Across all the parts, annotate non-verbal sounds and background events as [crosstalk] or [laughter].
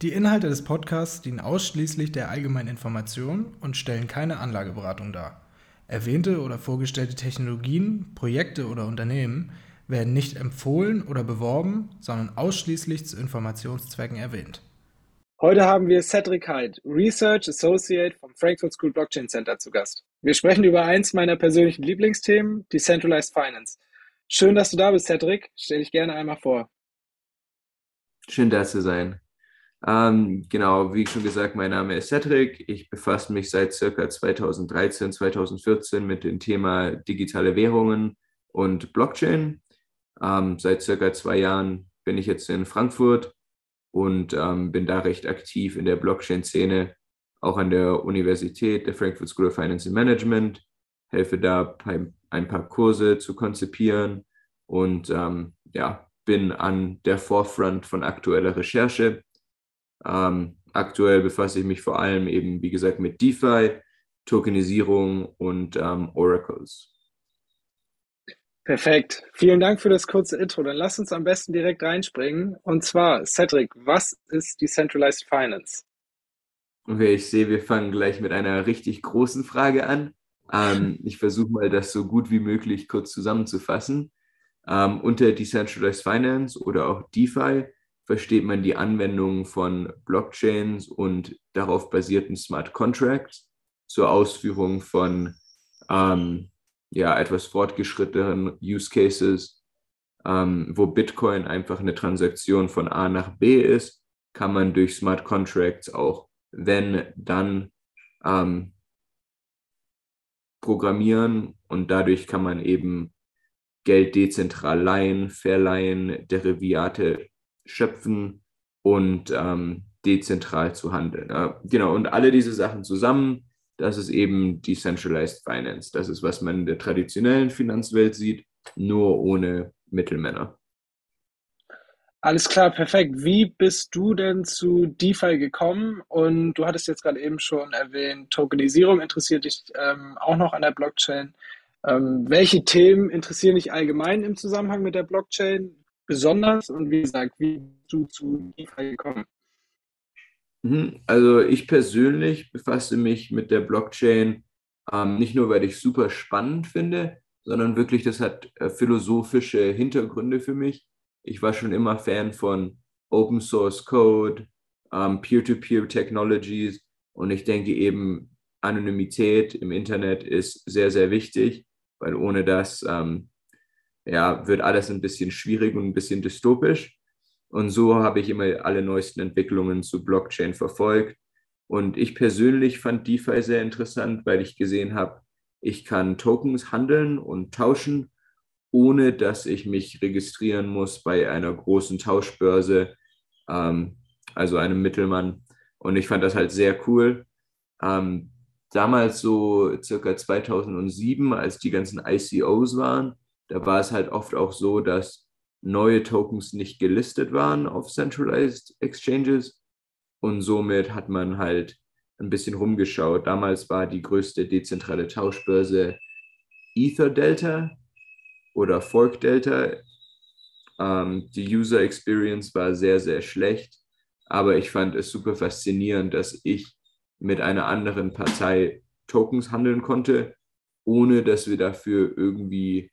Die Inhalte des Podcasts dienen ausschließlich der allgemeinen Information und stellen keine Anlageberatung dar. Erwähnte oder vorgestellte Technologien, Projekte oder Unternehmen werden nicht empfohlen oder beworben, sondern ausschließlich zu Informationszwecken erwähnt. Heute haben wir Cedric Hyde, Research Associate vom Frankfurt School Blockchain Center zu Gast. Wir sprechen über eins meiner persönlichen Lieblingsthemen, Decentralized Finance. Schön, dass du da bist, Cedric. Stell dich gerne einmal vor. Schön da zu sein. Ähm, genau, wie schon gesagt, mein Name ist Cedric. Ich befasse mich seit circa 2013, 2014 mit dem Thema digitale Währungen und Blockchain. Ähm, seit circa zwei Jahren bin ich jetzt in Frankfurt und ähm, bin da recht aktiv in der Blockchain-Szene, auch an der Universität, der Frankfurt School of Finance and Management, helfe da ein paar Kurse zu konzipieren und ähm, ja, bin an der Forefront von aktueller Recherche. Ähm, aktuell befasse ich mich vor allem eben, wie gesagt, mit DeFi, Tokenisierung und ähm, Oracles. Perfekt. Vielen Dank für das kurze Intro. Dann lass uns am besten direkt reinspringen. Und zwar, Cedric, was ist Decentralized Finance? Okay, ich sehe, wir fangen gleich mit einer richtig großen Frage an. Ähm, ich versuche mal, das so gut wie möglich kurz zusammenzufassen. Ähm, unter Decentralized Finance oder auch DeFi versteht man die Anwendung von Blockchains und darauf basierten Smart Contracts zur Ausführung von ähm, ja, etwas fortgeschrittenen Use Cases, ähm, wo Bitcoin einfach eine Transaktion von A nach B ist, kann man durch Smart Contracts auch, wenn, dann ähm, programmieren und dadurch kann man eben Geld dezentral leihen, verleihen, Derivate schöpfen und ähm, dezentral zu handeln. Ja, genau, und alle diese Sachen zusammen, das ist eben Decentralized Finance. Das ist, was man in der traditionellen Finanzwelt sieht, nur ohne Mittelmänner. Alles klar, perfekt. Wie bist du denn zu DeFi gekommen? Und du hattest jetzt gerade eben schon erwähnt, Tokenisierung interessiert dich ähm, auch noch an der Blockchain. Ähm, welche Themen interessieren dich allgemein im Zusammenhang mit der Blockchain besonders? Und wie gesagt, wie bist du zu DeFi gekommen? Mhm. Also ich persönlich befasse mich mit der Blockchain ähm, nicht nur, weil ich es super spannend finde, sondern wirklich, das hat äh, philosophische Hintergründe für mich. Ich war schon immer Fan von Open Source Code, ähm, Peer-to-Peer Technologies und ich denke eben, Anonymität im Internet ist sehr, sehr wichtig weil ohne das ähm, ja, wird alles ein bisschen schwierig und ein bisschen dystopisch. Und so habe ich immer alle neuesten Entwicklungen zu Blockchain verfolgt. Und ich persönlich fand DeFi sehr interessant, weil ich gesehen habe, ich kann Tokens handeln und tauschen, ohne dass ich mich registrieren muss bei einer großen Tauschbörse, ähm, also einem Mittelmann. Und ich fand das halt sehr cool. Ähm, damals so circa 2007, als die ganzen ICOs waren, da war es halt oft auch so, dass neue Tokens nicht gelistet waren auf Centralized Exchanges und somit hat man halt ein bisschen rumgeschaut. Damals war die größte dezentrale Tauschbörse Ether Delta oder Fork Delta. Ähm, die User Experience war sehr, sehr schlecht, aber ich fand es super faszinierend, dass ich mit einer anderen Partei Tokens handeln konnte, ohne dass wir dafür irgendwie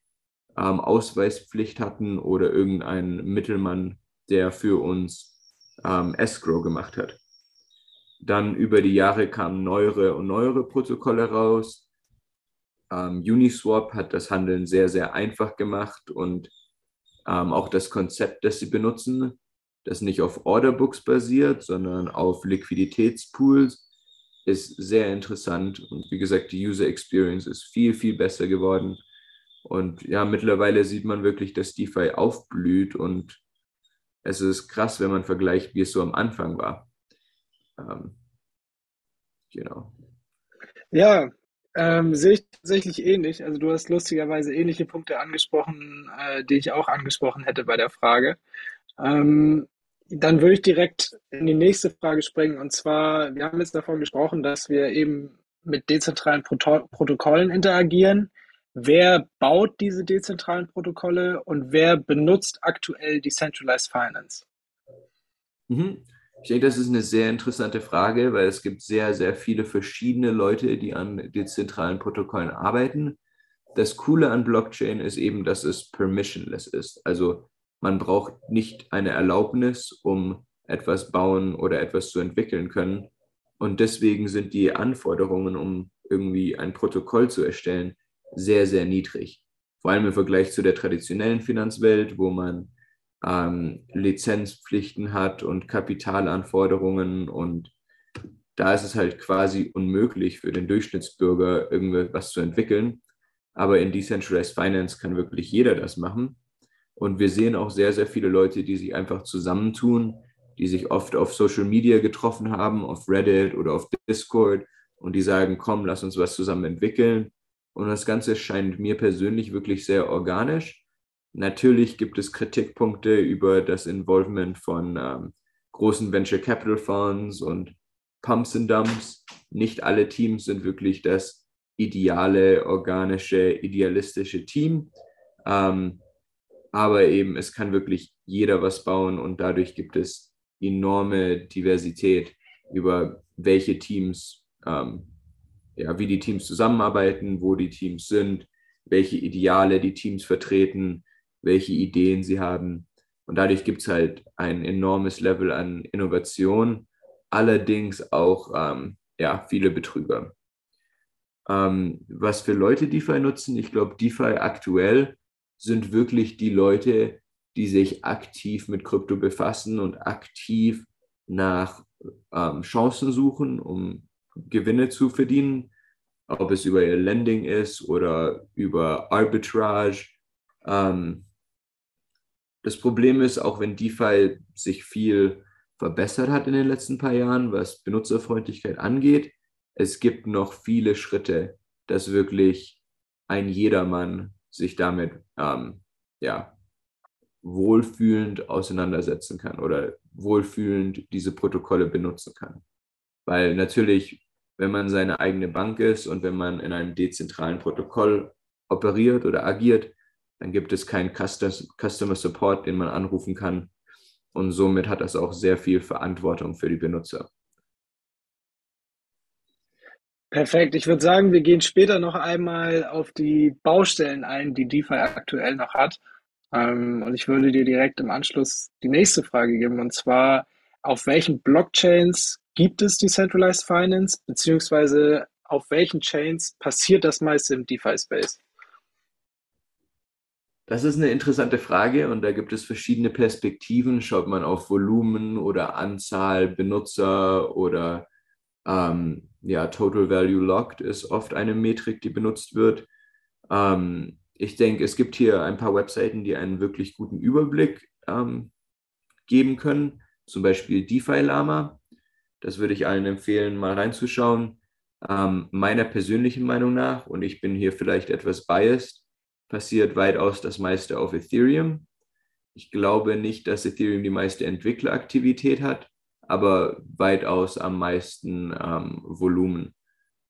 ähm, Ausweispflicht hatten oder irgendeinen Mittelmann, der für uns ähm, Escrow gemacht hat. Dann über die Jahre kamen neuere und neuere Protokolle raus. Ähm, Uniswap hat das Handeln sehr, sehr einfach gemacht und ähm, auch das Konzept, das sie benutzen, das nicht auf Orderbooks basiert, sondern auf Liquiditätspools, ist sehr interessant und wie gesagt, die User Experience ist viel, viel besser geworden. Und ja, mittlerweile sieht man wirklich, dass DeFi aufblüht und es ist krass, wenn man vergleicht, wie es so am Anfang war. Ähm, Genau. Ja, ähm, sehe ich tatsächlich ähnlich. Also du hast lustigerweise ähnliche Punkte angesprochen, äh, die ich auch angesprochen hätte bei der Frage. Ähm, dann würde ich direkt in die nächste Frage springen. Und zwar, wir haben jetzt davon gesprochen, dass wir eben mit dezentralen Proto Protokollen interagieren. Wer baut diese dezentralen Protokolle und wer benutzt aktuell Decentralized Finance? Mhm. Ich denke, das ist eine sehr interessante Frage, weil es gibt sehr, sehr viele verschiedene Leute, die an dezentralen Protokollen arbeiten. Das Coole an Blockchain ist eben, dass es permissionless ist. Also man braucht nicht eine Erlaubnis, um etwas bauen oder etwas zu entwickeln können. Und deswegen sind die Anforderungen, um irgendwie ein Protokoll zu erstellen, sehr, sehr niedrig. Vor allem im Vergleich zu der traditionellen Finanzwelt, wo man ähm, Lizenzpflichten hat und Kapitalanforderungen. Und da ist es halt quasi unmöglich für den Durchschnittsbürger irgendwas zu entwickeln. Aber in Decentralized Finance kann wirklich jeder das machen. Und wir sehen auch sehr, sehr viele Leute, die sich einfach zusammentun, die sich oft auf Social Media getroffen haben, auf Reddit oder auf Discord und die sagen, komm, lass uns was zusammen entwickeln. Und das Ganze scheint mir persönlich wirklich sehr organisch. Natürlich gibt es Kritikpunkte über das Involvement von ähm, großen Venture Capital Funds und Pumps and Dumps. Nicht alle Teams sind wirklich das ideale, organische, idealistische Team. Ähm, aber eben, es kann wirklich jeder was bauen und dadurch gibt es enorme Diversität über welche Teams ähm, ja, wie die Teams zusammenarbeiten, wo die Teams sind, welche Ideale die Teams vertreten, welche Ideen sie haben. Und dadurch gibt es halt ein enormes Level an Innovation, allerdings auch ähm, ja, viele Betrüger. Ähm, was für Leute DeFi nutzen, ich glaube, DeFi aktuell sind wirklich die Leute, die sich aktiv mit Krypto befassen und aktiv nach ähm, Chancen suchen, um Gewinne zu verdienen, ob es über ihr Lending ist oder über Arbitrage. Ähm, das Problem ist, auch wenn DeFi sich viel verbessert hat in den letzten paar Jahren, was Benutzerfreundlichkeit angeht, es gibt noch viele Schritte, dass wirklich ein jedermann sich damit ähm, ja, wohlfühlend auseinandersetzen kann oder wohlfühlend diese Protokolle benutzen kann. Weil natürlich wenn man seine eigene Bank ist und wenn man in einem dezentralen Protokoll operiert oder agiert, dann gibt es keinen Customer Support, den man anrufen kann. Und somit hat das auch sehr viel Verantwortung für die Benutzer. Perfekt. Ich würde sagen, wir gehen später noch einmal auf die Baustellen ein, die DeFi aktuell noch hat. Ähm, und ich würde dir direkt im Anschluss die nächste Frage geben, und zwar, auf welchen Blockchains Gibt es Decentralized Finance, beziehungsweise auf welchen Chains passiert das meiste im DeFi-Space? Das ist eine interessante Frage und da gibt es verschiedene Perspektiven. Schaut man auf Volumen oder Anzahl Benutzer oder ähm, ja, Total Value Locked ist oft eine Metrik, die benutzt wird. Ähm, ich denke, es gibt hier ein paar Webseiten, die einen wirklich guten Überblick ähm, geben können. Zum Beispiel DeFi Lama. Das würde ich allen empfehlen, mal reinzuschauen. Ähm, meiner persönlichen Meinung nach, und ich bin hier vielleicht etwas biased, passiert weitaus das meiste auf Ethereum. Ich glaube nicht, dass Ethereum die meiste Entwickleraktivität hat, aber weitaus am meisten ähm, Volumen.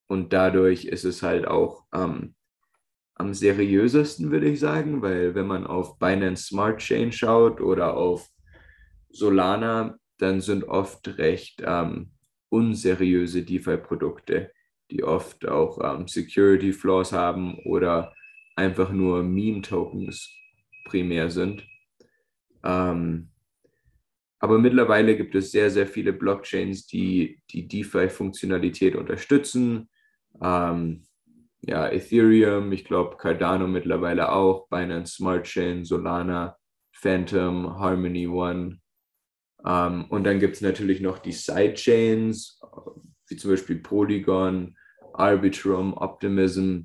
Und dadurch ist es halt auch ähm, am seriösesten, würde ich sagen, weil wenn man auf Binance Smart Chain schaut oder auf Solana, dann sind oft recht ähm, unseriöse DeFi-Produkte, die oft auch ähm, Security Flaws haben oder einfach nur Meme-Tokens primär sind. Ähm, aber mittlerweile gibt es sehr, sehr viele Blockchains, die die DeFi-Funktionalität unterstützen. Ähm, ja, Ethereum, ich glaube Cardano mittlerweile auch, Binance Smart Chain, Solana, Phantom, Harmony One, ähm, und dann gibt es natürlich noch die Sidechains, wie zum Beispiel Polygon, Arbitrum, Optimism.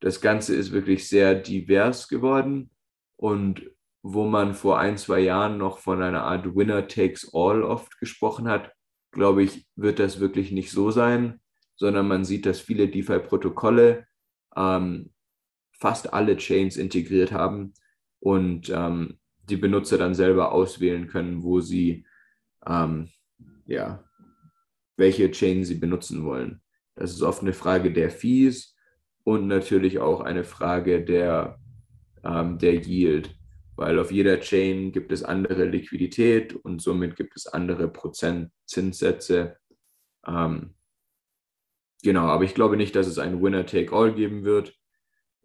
Das Ganze ist wirklich sehr divers geworden und wo man vor ein, zwei Jahren noch von einer Art Winner takes all oft gesprochen hat, glaube ich, wird das wirklich nicht so sein. sondern man sieht, dass viele DeFi-Protokolle ähm, fast alle Chains integriert haben und ähm, die Benutzer dann selber auswählen können, wo sie, ähm, ja, welche Chain sie benutzen wollen. Das ist oft eine Frage der Fees und natürlich auch eine Frage der, ähm, der Yield, weil auf jeder Chain gibt es andere Liquidität und somit gibt es andere Prozentzinssätze. Ähm, genau, aber ich glaube nicht, dass es ein Winner-Take-All geben wird.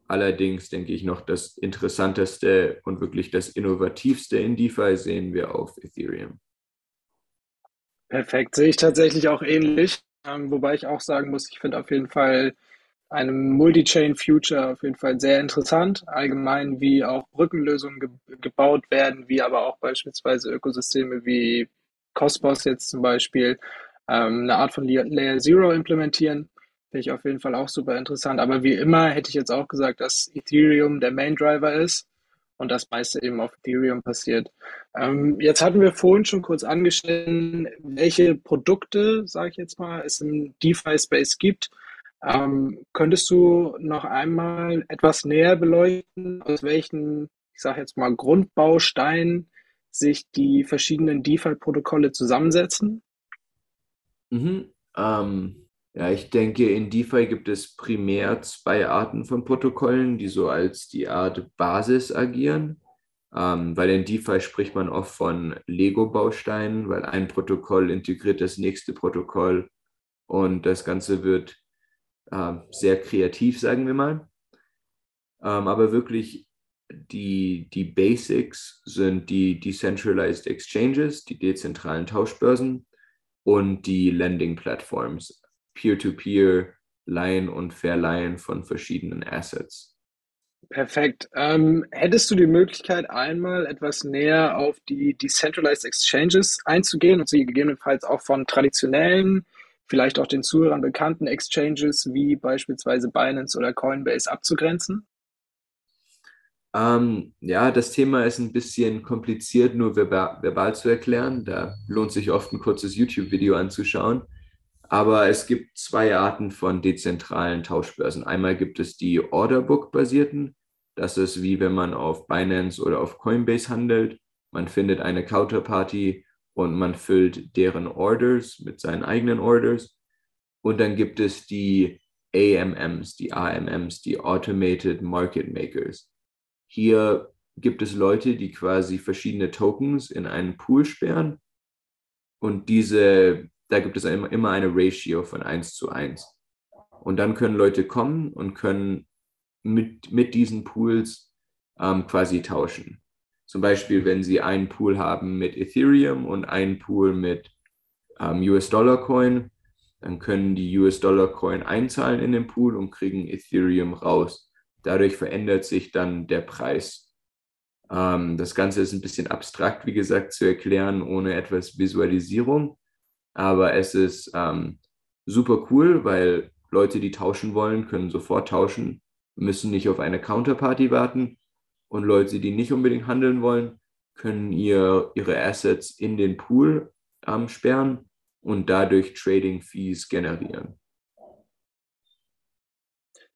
Allerdings denke ich noch, das Interessanteste und wirklich das Innovativste in DeFi sehen wir auf Ethereum. Perfekt, sehe ich tatsächlich auch ähnlich. Ähm, wobei ich auch sagen muss, ich finde auf jeden Fall eine Multi-Chain-Future auf jeden Fall sehr interessant. Allgemein, wie auch Brückenlösungen ge gebaut werden, wie aber auch beispielsweise Ökosysteme wie Cosmos jetzt zum Beispiel ähm, eine Art von Layer Zero implementieren. Finde ich auf jeden Fall auch super interessant. Aber wie immer hätte ich jetzt auch gesagt, dass Ethereum der Main Driver ist und das meiste eben auf Ethereum passiert. Ähm, jetzt hatten wir vorhin schon kurz angeschnitten, welche Produkte, sage ich jetzt mal, es im DeFi-Space gibt. Ähm, könntest du noch einmal etwas näher beleuchten, aus welchen, ich sage jetzt mal, Grundbausteinen sich die verschiedenen DeFi-Protokolle zusammensetzen? Mhm. Ähm, ja, ich denke, in DeFi gibt es primär zwei Arten von Protokollen, die so als die Art Basis agieren. Ähm, weil in DeFi spricht man oft von Lego-Bausteinen, weil ein Protokoll integriert das nächste Protokoll und das Ganze wird äh, sehr kreativ, sagen wir mal. Ähm, aber wirklich die, die Basics sind die Decentralized Exchanges, die dezentralen Tauschbörsen und die Lending Platforms, Peer-to-Peer Leihen und Verleihen von verschiedenen Assets. Perfekt. Ähm, hättest du die Möglichkeit, einmal etwas näher auf die Decentralized Exchanges einzugehen und sie gegebenenfalls auch von traditionellen, vielleicht auch den Zuhörern bekannten Exchanges wie beispielsweise Binance oder Coinbase abzugrenzen? Ähm, ja, das Thema ist ein bisschen kompliziert, nur verbal, verbal zu erklären. Da lohnt sich oft ein kurzes YouTube-Video anzuschauen. Aber es gibt zwei Arten von dezentralen Tauschbörsen. Einmal gibt es die Orderbook-basierten. Das ist wie wenn man auf Binance oder auf Coinbase handelt. Man findet eine Counterparty und man füllt deren Orders mit seinen eigenen Orders. Und dann gibt es die AMMs, die AMMs, die Automated Market Makers. Hier gibt es Leute, die quasi verschiedene Tokens in einen Pool sperren und diese da gibt es immer eine Ratio von 1 zu 1. Und dann können Leute kommen und können mit, mit diesen Pools ähm, quasi tauschen. Zum Beispiel, wenn sie einen Pool haben mit Ethereum und einen Pool mit ähm, US-Dollar-Coin, dann können die US-Dollar-Coin einzahlen in den Pool und kriegen Ethereum raus. Dadurch verändert sich dann der Preis. Ähm, das Ganze ist ein bisschen abstrakt, wie gesagt, zu erklären, ohne etwas Visualisierung. Aber es ist ähm, super cool, weil Leute, die tauschen wollen, können sofort tauschen, müssen nicht auf eine Counterparty warten. Und Leute, die nicht unbedingt handeln wollen, können ihr, ihre Assets in den Pool ähm, sperren und dadurch Trading Fees generieren.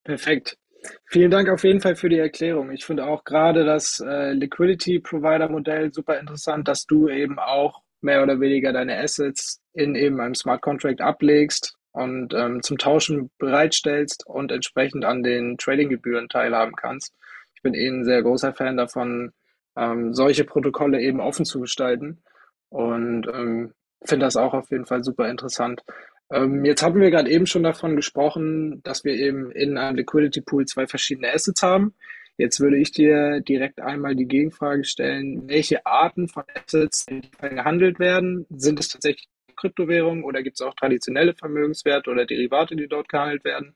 Perfekt. Vielen Dank auf jeden Fall für die Erklärung. Ich finde auch gerade das äh, Liquidity Provider Modell super interessant, dass du eben auch mehr oder weniger deine Assets in eben einem Smart Contract ablegst und ähm, zum Tauschen bereitstellst und entsprechend an den Tradinggebühren teilhaben kannst. Ich bin eh ein sehr großer Fan davon, ähm, solche Protokolle eben offen zu gestalten und ähm, finde das auch auf jeden Fall super interessant. Ähm, jetzt hatten wir gerade eben schon davon gesprochen, dass wir eben in einem Liquidity Pool zwei verschiedene Assets haben. Jetzt würde ich dir direkt einmal die Gegenfrage stellen, welche Arten von Assets gehandelt werden? Sind es tatsächlich Kryptowährungen oder gibt es auch traditionelle Vermögenswerte oder Derivate, die dort gehandelt werden?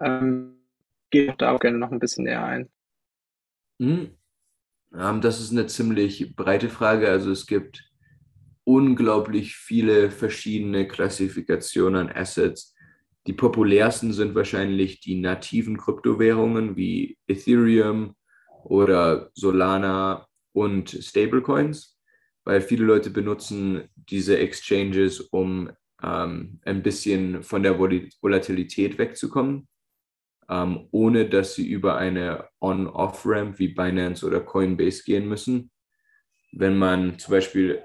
Ähm, gehe da auch gerne noch ein bisschen näher ein. Mhm. das ist eine ziemlich breite Frage. Also es gibt unglaublich viele verschiedene Klassifikationen an Assets die populärsten sind wahrscheinlich die nativen Kryptowährungen wie Ethereum oder Solana und Stablecoins, weil viele Leute benutzen diese Exchanges, um ähm, ein bisschen von der Volatilität wegzukommen, ähm, ohne dass sie über eine On-Off-Ramp wie Binance oder Coinbase gehen müssen. Wenn man zum Beispiel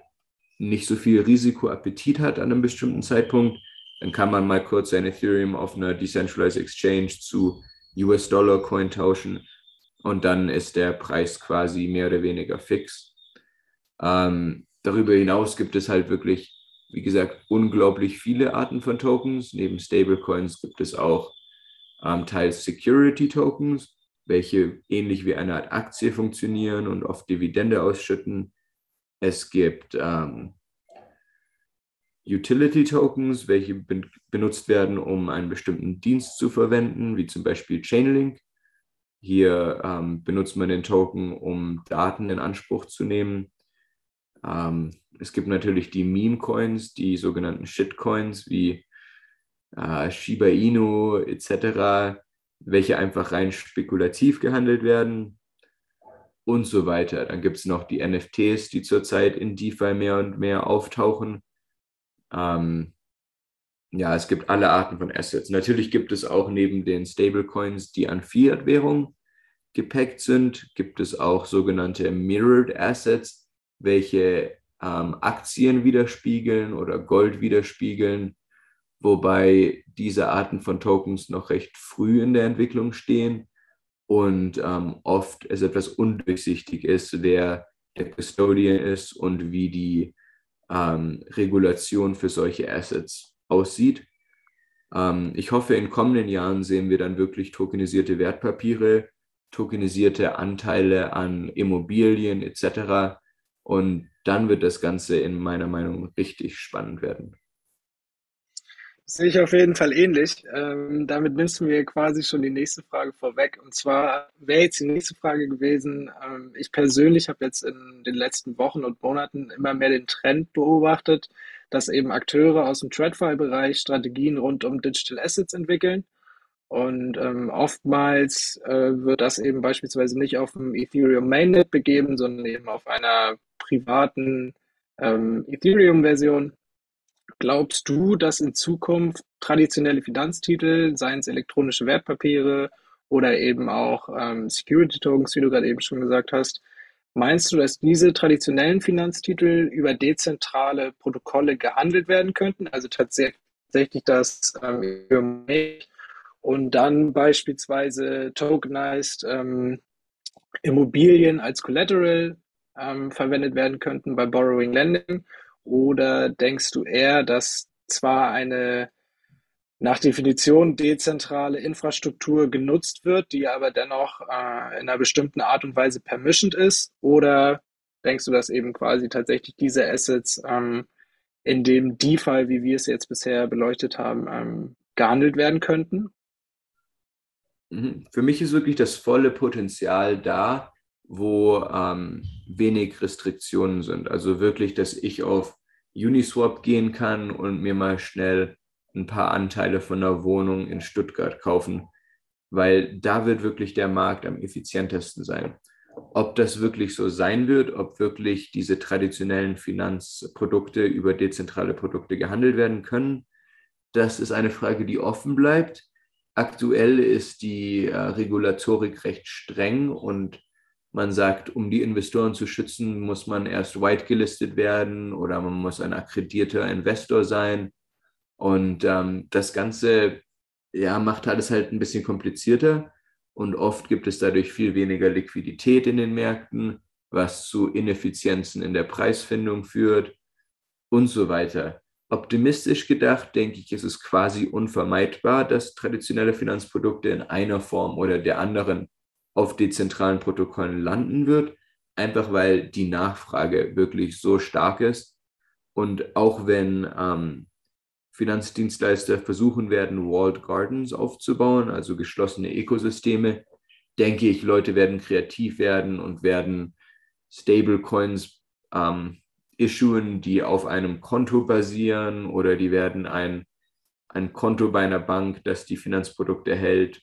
nicht so viel Risikoappetit hat an einem bestimmten Zeitpunkt, dann kann man mal kurz sein Ethereum auf einer Decentralized Exchange zu US-Dollar-Coin tauschen und dann ist der Preis quasi mehr oder weniger fix. Ähm, darüber hinaus gibt es halt wirklich, wie gesagt, unglaublich viele Arten von Tokens. Neben Stablecoins gibt es auch ähm, teils Security Tokens, welche ähnlich wie eine Art Aktie funktionieren und oft Dividende ausschütten. Es gibt ähm, Utility Tokens, welche ben benutzt werden, um einen bestimmten Dienst zu verwenden, wie zum Beispiel Chainlink. Hier ähm, benutzt man den Token, um Daten in Anspruch zu nehmen. Ähm, es gibt natürlich die Meme-Coins, die sogenannten Shitcoins wie äh, Shiba Inu etc., welche einfach rein spekulativ gehandelt werden und so weiter. Dann gibt es noch die NFTs, die zurzeit in DeFi mehr und mehr auftauchen. Ähm, ja, es gibt alle Arten von Assets. Natürlich gibt es auch neben den Stablecoins, die an Fiat-Währung gepackt sind, gibt es auch sogenannte Mirrored Assets, welche ähm, Aktien widerspiegeln oder Gold widerspiegeln, wobei diese Arten von Tokens noch recht früh in der Entwicklung stehen und ähm, oft es etwas undurchsichtig ist, wer der Custodian ist und wie die ähm, Regulation für solche Assets aussieht. Ähm, ich hoffe, in kommenden Jahren sehen wir dann wirklich tokenisierte Wertpapiere, tokenisierte Anteile an Immobilien etc. Und dann wird das Ganze in meiner Meinung richtig spannend werden. Sehe ich auf jeden Fall ähnlich. Ähm, damit nimmst du mir quasi schon die nächste Frage vorweg. Und zwar wäre jetzt die nächste Frage gewesen, ähm, ich persönlich habe jetzt in den letzten Wochen und Monaten immer mehr den Trend beobachtet, dass eben Akteure aus dem TradFi-Bereich Strategien rund um Digital Assets entwickeln. Und ähm, oftmals äh, wird das eben beispielsweise nicht auf dem Ethereum Mainnet begeben, sondern eben auf einer privaten ähm, Ethereum-Version. Glaubst du, dass in Zukunft traditionelle Finanztitel, seien es elektronische Wertpapiere oder eben auch ähm, Security Tokens, wie du gerade eben schon gesagt hast, meinst du, dass diese traditionellen Finanztitel über dezentrale Protokolle gehandelt werden könnten? Also tatsächlich das ähm, und dann beispielsweise tokenized ähm, Immobilien als Collateral ähm, verwendet werden könnten bei Borrowing Lending? Oder denkst du eher, dass zwar eine nach Definition dezentrale Infrastruktur genutzt wird, die aber dennoch äh, in einer bestimmten Art und Weise permissioned ist? Oder denkst du, dass eben quasi tatsächlich diese Assets ähm, in dem DeFi, wie wir es jetzt bisher beleuchtet haben, ähm, gehandelt werden könnten? Mhm. Für mich ist wirklich das volle Potenzial da, wo ähm, wenig Restriktionen sind. Also wirklich, dass ich auf Uniswap gehen kann und mir mal schnell ein paar Anteile von einer Wohnung in Stuttgart kaufen, weil da wird wirklich der Markt am effizientesten sein. Ob das wirklich so sein wird, ob wirklich diese traditionellen Finanzprodukte über dezentrale Produkte gehandelt werden können, das ist eine Frage, die offen bleibt. Aktuell ist die äh, Regulatorik recht streng und man sagt, um die Investoren zu schützen, muss man erst white gelistet werden oder man muss ein akkreditierter Investor sein. Und ähm, das Ganze ja, macht alles halt ein bisschen komplizierter und oft gibt es dadurch viel weniger Liquidität in den Märkten, was zu Ineffizienzen in der Preisfindung führt und so weiter. Optimistisch gedacht, denke ich, ist es quasi unvermeidbar, dass traditionelle Finanzprodukte in einer Form oder der anderen auf dezentralen Protokollen landen wird, einfach weil die Nachfrage wirklich so stark ist. Und auch wenn ähm, Finanzdienstleister versuchen werden, Walled Gardens aufzubauen, also geschlossene Ökosysteme, denke ich, Leute werden kreativ werden und werden Stablecoins ähm, issuen, die auf einem Konto basieren oder die werden ein, ein Konto bei einer Bank, das die Finanzprodukte hält,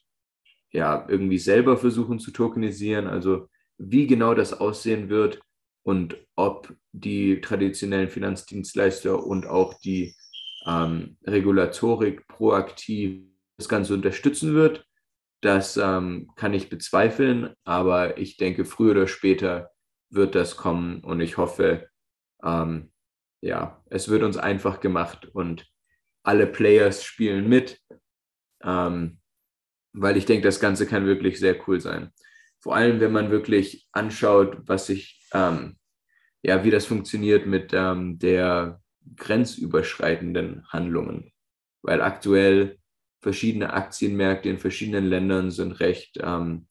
ja, irgendwie selber versuchen zu tokenisieren. Also wie genau das aussehen wird und ob die traditionellen Finanzdienstleister und auch die ähm, Regulatorik proaktiv das Ganze unterstützen wird. Das ähm, kann ich bezweifeln, aber ich denke, früher oder später wird das kommen und ich hoffe, ähm, ja, es wird uns einfach gemacht und alle Players spielen mit, ähm, weil ich denke, das Ganze kann wirklich sehr cool sein. Vor allem, wenn man wirklich anschaut, was sich, ähm, ja, wie das funktioniert mit ähm, der grenzüberschreitenden Handlungen, weil aktuell verschiedene Aktienmärkte in verschiedenen Ländern sind recht ähm,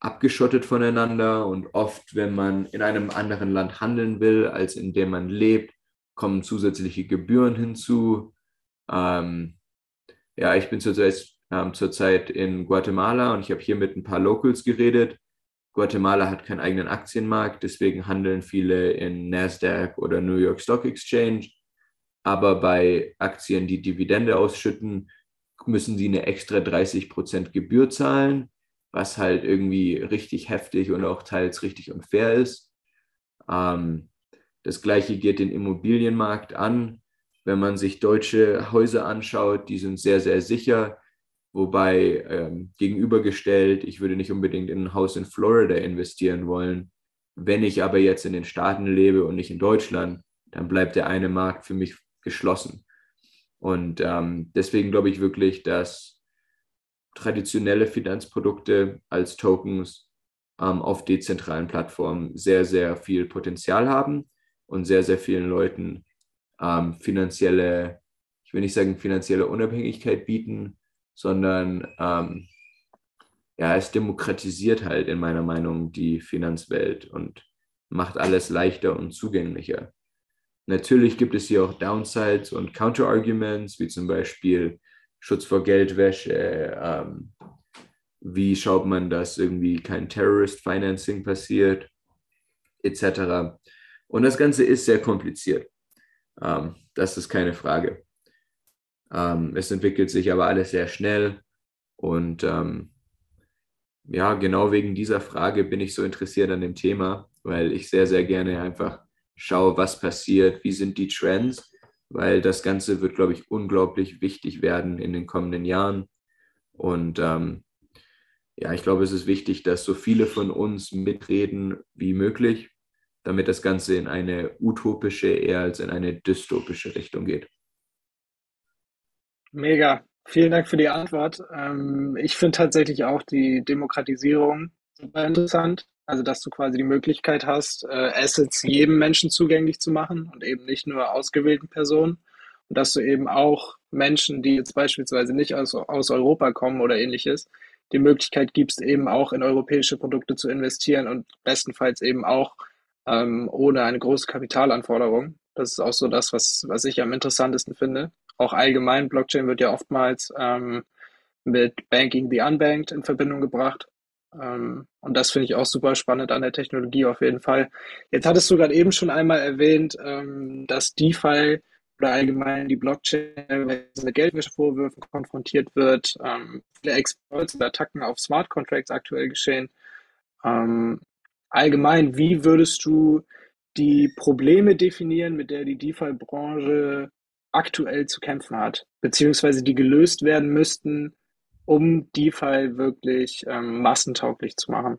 abgeschottet voneinander und oft, wenn man in einem anderen Land handeln will, als in dem man lebt, kommen zusätzliche Gebühren hinzu. Ähm, ja, ich bin zurzeit, ähm, zurzeit in Guatemala und ich habe hier mit ein paar Locals geredet. Guatemala hat keinen eigenen Aktienmarkt, deswegen handeln viele in Nasdaq oder New York Stock Exchange. Aber bei Aktien, die Dividende ausschütten, müssen sie eine extra 30% Gebühr zahlen was halt irgendwie richtig heftig und auch teils richtig unfair ist. Ähm, das gleiche geht den Immobilienmarkt an. Wenn man sich deutsche Häuser anschaut, die sind sehr, sehr sicher. Wobei ähm, gegenübergestellt, ich würde nicht unbedingt in ein Haus in Florida investieren wollen. Wenn ich aber jetzt in den Staaten lebe und nicht in Deutschland, dann bleibt der eine Markt für mich geschlossen. Und ähm, deswegen glaube ich wirklich, dass traditionelle Finanzprodukte als Tokens ähm, auf dezentralen Plattformen sehr, sehr viel Potenzial haben und sehr, sehr vielen Leuten ähm, finanzielle, ich will nicht sagen finanzielle Unabhängigkeit bieten, sondern ähm, ja, es demokratisiert halt in meiner Meinung die Finanzwelt und macht alles leichter und zugänglicher. Natürlich gibt es hier auch Downsides und Counterarguments, wie zum Beispiel Schutz vor Geldwäsche, ähm, wie schaut man, dass irgendwie kein Terrorist Financing passiert, etc. Und das Ganze ist sehr kompliziert. Ähm, das ist keine Frage. Ähm, es entwickelt sich aber alles sehr schnell und ähm, ja, genau wegen dieser Frage bin ich so interessiert an dem Thema, weil ich sehr, sehr gerne einfach schaue, was passiert, wie sind die Trends weil das Ganze wird, glaube ich, unglaublich wichtig werden in den kommenden Jahren. Und ähm, ja, ich glaube, es ist wichtig, dass so viele von uns mitreden wie möglich, damit das Ganze in eine utopische eher als in eine dystopische Richtung geht. Mega. Vielen Dank für die Antwort. Ähm, ich finde tatsächlich auch die Demokratisierung super interessant. Also, dass du quasi die Möglichkeit hast, äh, Assets jedem Menschen zugänglich zu machen und eben nicht nur ausgewählten Personen. Und dass du eben auch Menschen, die jetzt beispielsweise nicht aus, aus Europa kommen oder ähnliches, die Möglichkeit gibst, eben auch in europäische Produkte zu investieren und bestenfalls eben auch ähm, ohne eine große Kapitalanforderung. Das ist auch so das, was, was ich am interessantesten finde. Auch allgemein, Blockchain wird ja oftmals ähm, mit Banking the Unbanked in Verbindung gebracht. Ähm, und das finde ich auch super spannend an der Technologie auf jeden Fall. Jetzt hattest du gerade eben schon einmal erwähnt, ähm, dass DeFi oder allgemein die Blockchain mit Geldwäschevorwürfen konfrontiert wird, ähm, viele Exploits und Attacken auf Smart Contracts aktuell geschehen. allgemein, wie würdest du die Probleme definieren, mit der die DeFi-Branche aktuell zu kämpfen hat, beziehungsweise die gelöst werden müssten, um DeFi wirklich ähm, massentauglich zu machen?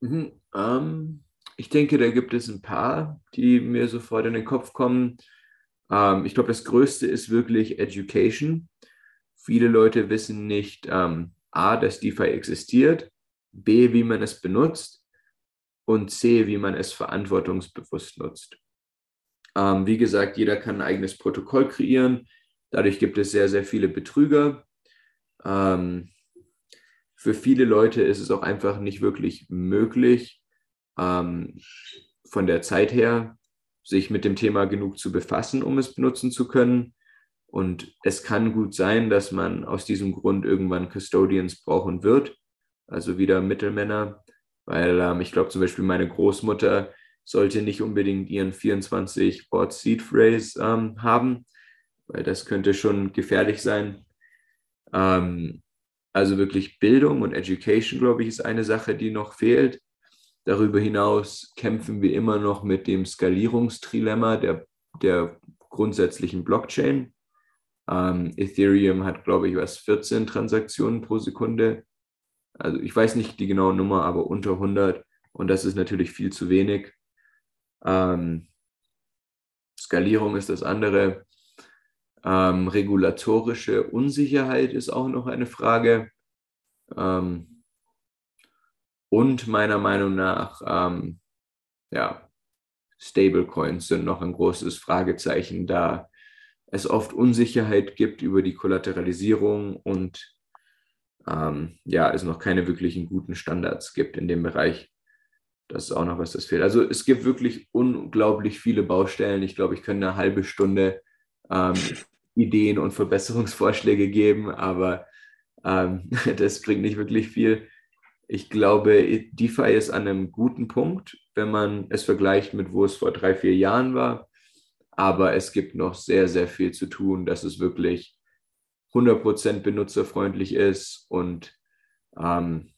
Mhm, ähm, ich denke, da gibt es ein paar, die mir sofort in den Kopf kommen. Ähm, ich glaube, das Größte ist wirklich Education. Viele Leute wissen nicht, ähm, A, dass DeFi existiert, B, wie man es benutzt und C, wie man es verantwortungsbewusst nutzt. Ähm, wie gesagt, jeder kann ein eigenes Protokoll kreieren. Dadurch gibt es sehr, sehr viele Betrüger. Ähm, für viele Leute ist es auch einfach nicht wirklich möglich, ähm, von der Zeit her sich mit dem Thema genug zu befassen, um es benutzen zu können. Und es kann gut sein, dass man aus diesem Grund irgendwann Custodians brauchen wird, also wieder Mittelmänner, weil ähm, ich glaube zum Beispiel meine Großmutter sollte nicht unbedingt ihren 24 Board Seed Phrase ähm, haben, weil das könnte schon gefährlich sein. Ähm, also wirklich Bildung und Education, glaube ich, ist eine Sache, die noch fehlt. Darüber hinaus kämpfen wir immer noch mit dem Skalierungstrilemma der, der grundsätzlichen Blockchain. Ähm, Ethereum hat, glaube ich, was 14 Transaktionen pro Sekunde. Also ich weiß nicht die genaue Nummer, aber unter 100. Und das ist natürlich viel zu wenig. Ähm, Skalierung ist das andere. Ähm, regulatorische Unsicherheit ist auch noch eine Frage. Ähm, und meiner Meinung nach, ähm, ja, Stablecoins sind noch ein großes Fragezeichen, da es oft Unsicherheit gibt über die Kollateralisierung und ähm, ja, es noch keine wirklichen guten Standards gibt in dem Bereich. Das ist auch noch was, das fehlt. Also es gibt wirklich unglaublich viele Baustellen. Ich glaube, ich könnte eine halbe Stunde ähm, Ideen und Verbesserungsvorschläge geben, aber ähm, [laughs] das bringt nicht wirklich viel. Ich glaube, DeFi ist an einem guten Punkt, wenn man es vergleicht mit, wo es vor drei, vier Jahren war. Aber es gibt noch sehr, sehr viel zu tun, dass es wirklich 100% benutzerfreundlich ist. Und ähm,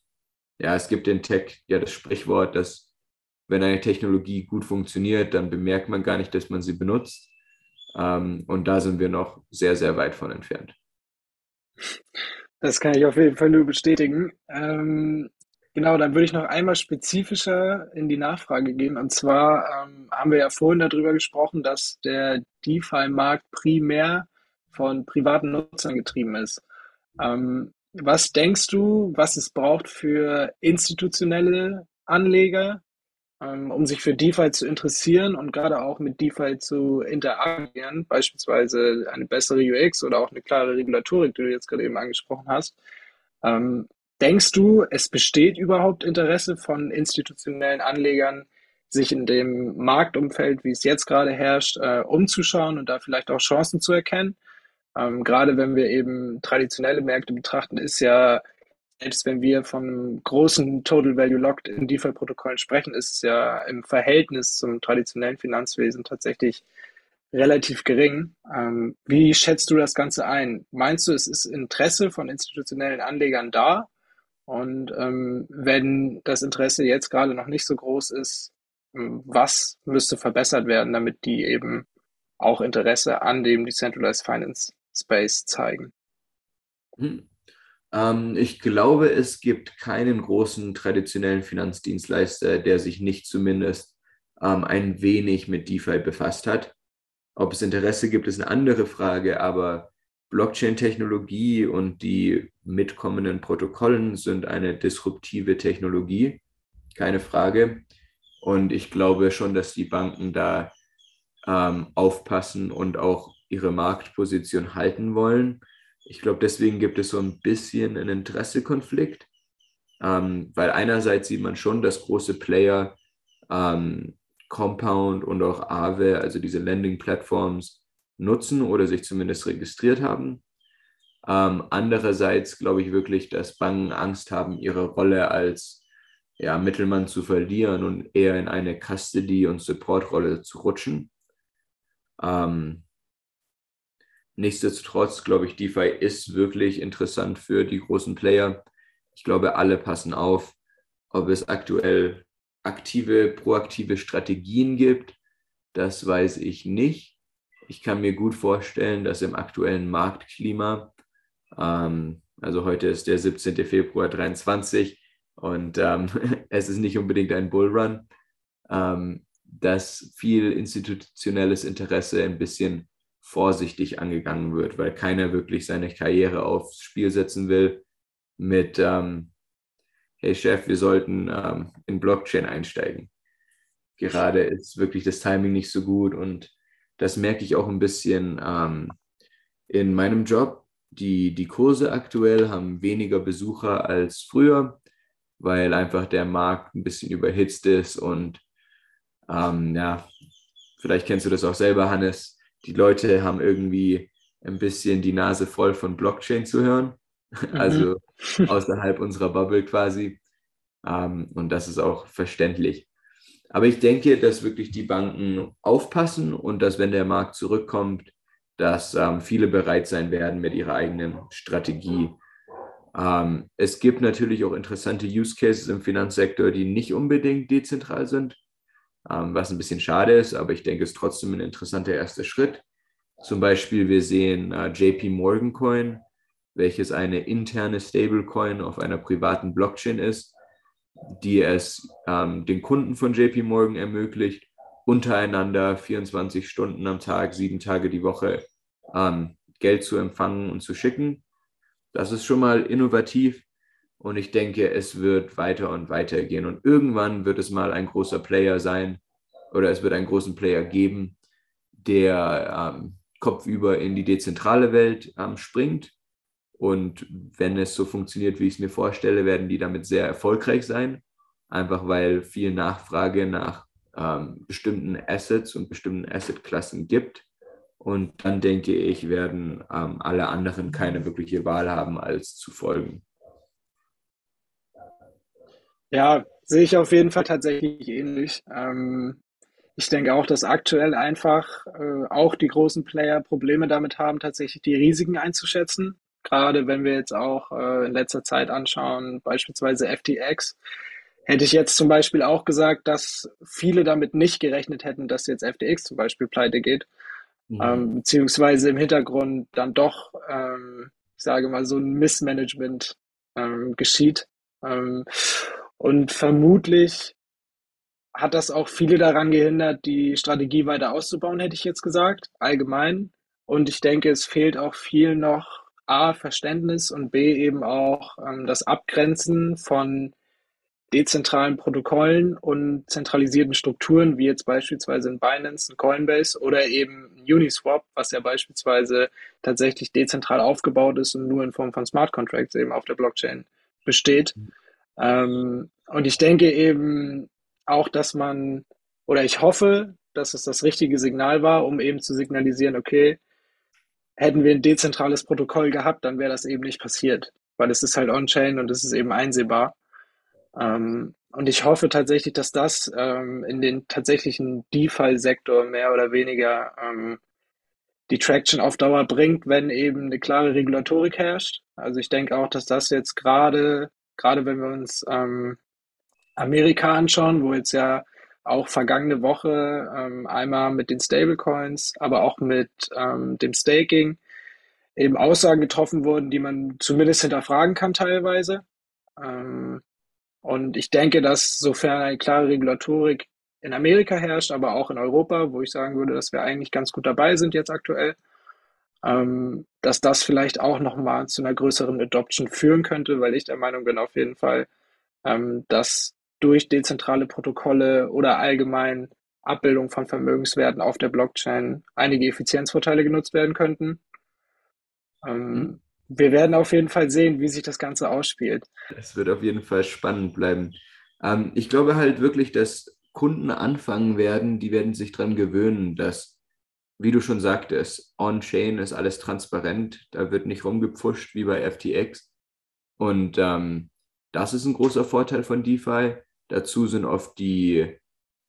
ja, es gibt den Tech, ja, das Sprichwort, dass wenn eine Technologie gut funktioniert, dann bemerkt man gar nicht, dass man sie benutzt. Ähm, und da sind wir noch sehr, sehr weit von entfernt. Das kann ich auf jeden Fall nur bestätigen. Ähm, Genau, dann würde ich noch einmal spezifischer in die Nachfrage gehen. Und zwar ähm, haben wir ja vorhin darüber gesprochen, dass der DeFi-Markt primär von privaten Nutzern getrieben ist. Ähm, was denkst du, was es braucht für institutionelle Anleger, ähm, um sich für DeFi zu interessieren und gerade auch mit DeFi zu interagieren, beispielsweise eine bessere UX oder auch eine klare Regulatorik, die du jetzt gerade eben angesprochen hast? Ähm, Denkst du, es besteht überhaupt Interesse von institutionellen Anlegern, sich in dem Marktumfeld, wie es jetzt gerade herrscht, äh, umzuschauen und da vielleicht auch Chancen zu erkennen? Ähm, gerade wenn wir eben traditionelle Märkte betrachten, ist ja, selbst wenn wir von einem großen Total Value Locked in DeFi-Protokollen sprechen, ist es ja im Verhältnis zum traditionellen Finanzwesen tatsächlich relativ gering. Ähm, wie schätzt du das Ganze ein? Meinst du, es ist Interesse von institutionellen Anlegern da? Und ähm, wenn das Interesse jetzt gerade noch nicht so groß ist, was müsste verbessert werden, damit die eben auch Interesse an dem Decentralized Finance Space zeigen? Hm. Ähm, ich glaube, es gibt keinen großen traditionellen Finanzdienstleister, der sich nicht zumindest ähm, ein wenig mit DeFi befasst hat. Ob es Interesse gibt, ist eine andere Frage, aber Blockchain-Technologie und die mitkommenden Protokollen sind eine disruptive Technologie, keine Frage. Und ich glaube schon, dass die Banken da ähm, aufpassen und auch ihre Marktposition halten wollen. Ich glaube, deswegen gibt es so ein bisschen einen Interessekonflikt, ähm, weil einerseits sieht man schon, dass große Player ähm, Compound und auch Aave, also diese Lending-Plattforms, nutzen oder sich zumindest registriert haben. Ähm, andererseits glaube ich wirklich, dass Banken Angst haben, ihre Rolle als ja, Mittelmann zu verlieren und eher in eine Custody- und Support-Rolle zu rutschen. Ähm, nichtsdestotrotz glaube ich, DeFi ist wirklich interessant für die großen Player. Ich glaube, alle passen auf, ob es aktuell aktive, proaktive Strategien gibt. Das weiß ich nicht ich kann mir gut vorstellen, dass im aktuellen Marktklima, ähm, also heute ist der 17. Februar 2023 und ähm, [laughs] es ist nicht unbedingt ein Bullrun, ähm, dass viel institutionelles Interesse ein bisschen vorsichtig angegangen wird, weil keiner wirklich seine Karriere aufs Spiel setzen will mit, ähm, hey Chef, wir sollten ähm, in Blockchain einsteigen. Gerade ist wirklich das Timing nicht so gut und das merke ich auch ein bisschen ähm, in meinem Job. Die, die Kurse aktuell haben weniger Besucher als früher, weil einfach der Markt ein bisschen überhitzt ist und ähm, ja, vielleicht kennst du das auch selber, Hannes. Die Leute haben irgendwie ein bisschen die Nase voll von Blockchain zu hören, [laughs] mhm. also [laughs] außerhalb unserer Bubble quasi. Ähm, und das ist auch verständlich. Aber ich denke, dass wirklich die Banken aufpassen und dass, wenn der Markt zurückkommt, dass ähm, viele bereit sein werden mit ihrer eigenen Strategie. Ähm, es gibt natürlich auch interessante Use Cases im Finanzsektor, die nicht unbedingt dezentral sind, was ein bisschen schade ist, aber ich denke, es ist trotzdem ein interessanter erster Schritt. Zum Beispiel, wir sehen äh, JP Morgan Coin, welches eine interne Stablecoin auf einer privaten Blockchain ist, die es ähm, den Kunden von JP Morgan ermöglicht, untereinander 24 Stunden am Tag, sieben Tage die Woche ähm, Geld zu empfangen und zu schicken. Das ist schon mal innovativ und ich denke, es wird weiter und weiter gehen und irgendwann wird es mal ein großer Player sein oder es wird einen großen Player geben, der ähm, kopfüber in die dezentrale Welt ähm, springt. Und wenn es so funktioniert, wie ich es mir vorstelle, werden die damit sehr erfolgreich sein, einfach weil viel Nachfrage nach ähm, bestimmten Assets und bestimmten Assetklassen gibt. Und dann denke ich, werden ähm, alle anderen keine wirkliche Wahl haben, als zu folgen. Ja, sehe ich auf jeden Fall tatsächlich ähnlich. Ähm, ich denke auch, dass aktuell einfach äh, auch die großen Player Probleme damit haben, tatsächlich die Risiken einzuschätzen. Gerade wenn wir jetzt auch äh, in letzter Zeit anschauen, beispielsweise FTX, hätte ich jetzt zum Beispiel auch gesagt, dass viele damit nicht gerechnet hätten, dass jetzt FTX zum Beispiel pleite geht. Mhm. Ähm, beziehungsweise im Hintergrund dann doch, ähm, ich sage mal, so ein Missmanagement ähm, geschieht. Und vermutlich hat das auch viele daran gehindert, die Strategie weiter auszubauen, hätte ich jetzt gesagt, allgemein. Und ich denke, es fehlt auch viel noch A, Verständnis und B, eben auch ähm, das Abgrenzen von dezentralen Protokollen und zentralisierten Strukturen, wie jetzt beispielsweise in Binance, in Coinbase oder eben Uniswap, was ja beispielsweise tatsächlich dezentral aufgebaut ist und nur in Form von Smart Contracts eben auf der Blockchain besteht. Mhm. Ähm, und ich denke eben auch, dass man, oder ich hoffe, dass es das richtige Signal war, um eben zu signalisieren, okay, hätten wir ein dezentrales Protokoll gehabt, dann wäre das eben nicht passiert, weil es ist halt on-chain und es ist eben einsehbar. Ähm, und ich hoffe tatsächlich, dass das ähm, in den tatsächlichen DeFi-Sektor mehr oder weniger ähm, die Traction auf Dauer bringt, wenn eben eine klare Regulatorik herrscht. Also ich denke auch, dass das jetzt gerade, gerade wenn wir uns ähm, Amerika anschauen, wo jetzt ja auch vergangene Woche ähm, einmal mit den Stablecoins, aber auch mit ähm, dem Staking eben Aussagen getroffen wurden, die man zumindest hinterfragen kann teilweise. Ähm, und ich denke, dass sofern eine klare Regulatorik in Amerika herrscht, aber auch in Europa, wo ich sagen würde, dass wir eigentlich ganz gut dabei sind jetzt aktuell, ähm, dass das vielleicht auch nochmal zu einer größeren Adoption führen könnte, weil ich der Meinung bin auf jeden Fall, ähm, dass durch dezentrale Protokolle oder allgemein Abbildung von Vermögenswerten auf der Blockchain einige Effizienzvorteile genutzt werden könnten. Ähm, mhm. Wir werden auf jeden Fall sehen, wie sich das Ganze ausspielt. Es wird auf jeden Fall spannend bleiben. Ähm, ich glaube halt wirklich, dass Kunden anfangen werden, die werden sich daran gewöhnen, dass, wie du schon sagtest, on-chain ist alles transparent, da wird nicht rumgepfuscht wie bei FTX. Und ähm, das ist ein großer Vorteil von DeFi. Dazu sind oft die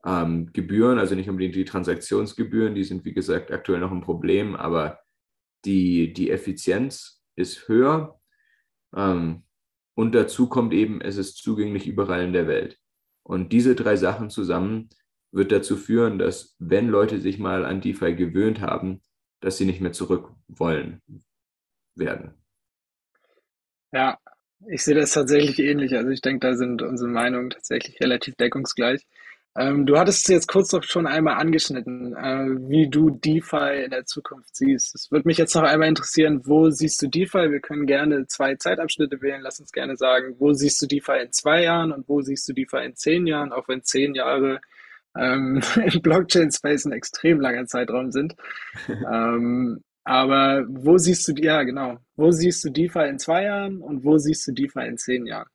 ähm, Gebühren, also nicht unbedingt die Transaktionsgebühren, die sind wie gesagt aktuell noch ein Problem, aber die, die Effizienz ist höher. Ähm, und dazu kommt eben, es ist zugänglich überall in der Welt. Und diese drei Sachen zusammen wird dazu führen, dass wenn Leute sich mal an DeFi gewöhnt haben, dass sie nicht mehr zurück wollen werden. Ja, ich sehe das tatsächlich ähnlich. Also ich denke, da sind unsere Meinungen tatsächlich relativ deckungsgleich. Ähm, du hattest es jetzt kurz noch schon einmal angeschnitten, äh, wie du DeFi in der Zukunft siehst. Es würde mich jetzt noch einmal interessieren, wo siehst du DeFi? Wir können gerne zwei Zeitabschnitte wählen. Lass uns gerne sagen, wo siehst du DeFi in zwei Jahren und wo siehst du DeFi in zehn Jahren, auch wenn zehn Jahre ähm, [laughs] im Blockchain-Space ein extrem langer Zeitraum sind. [laughs] ähm, aber wo siehst du, ja genau, wo siehst du DeFi in zwei Jahren und wo siehst du DeFi in zehn Jahren?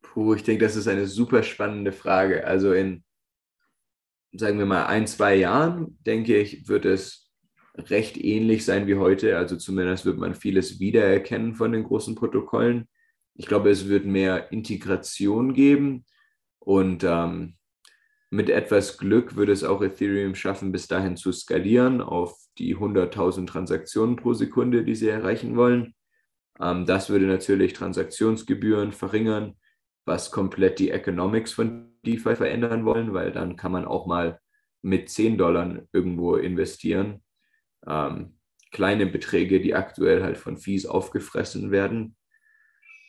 Puh, ich denke, das ist eine super spannende Frage. Also in, sagen wir mal, ein, zwei Jahren, denke ich, wird es recht ähnlich sein wie heute. Also zumindest wird man vieles wiedererkennen von den großen Protokollen. Ich glaube, es wird mehr Integration geben und ähm, mit etwas Glück würde es auch Ethereum schaffen, bis dahin zu skalieren auf die 100.000 Transaktionen pro Sekunde, die sie erreichen wollen. Ähm, das würde natürlich Transaktionsgebühren verringern, was komplett die Economics von DeFi verändern wollen, weil dann kann man auch mal mit 10 Dollar irgendwo investieren. ähm, kleine Beträge, die aktuell halt von Fees aufgefressen werden.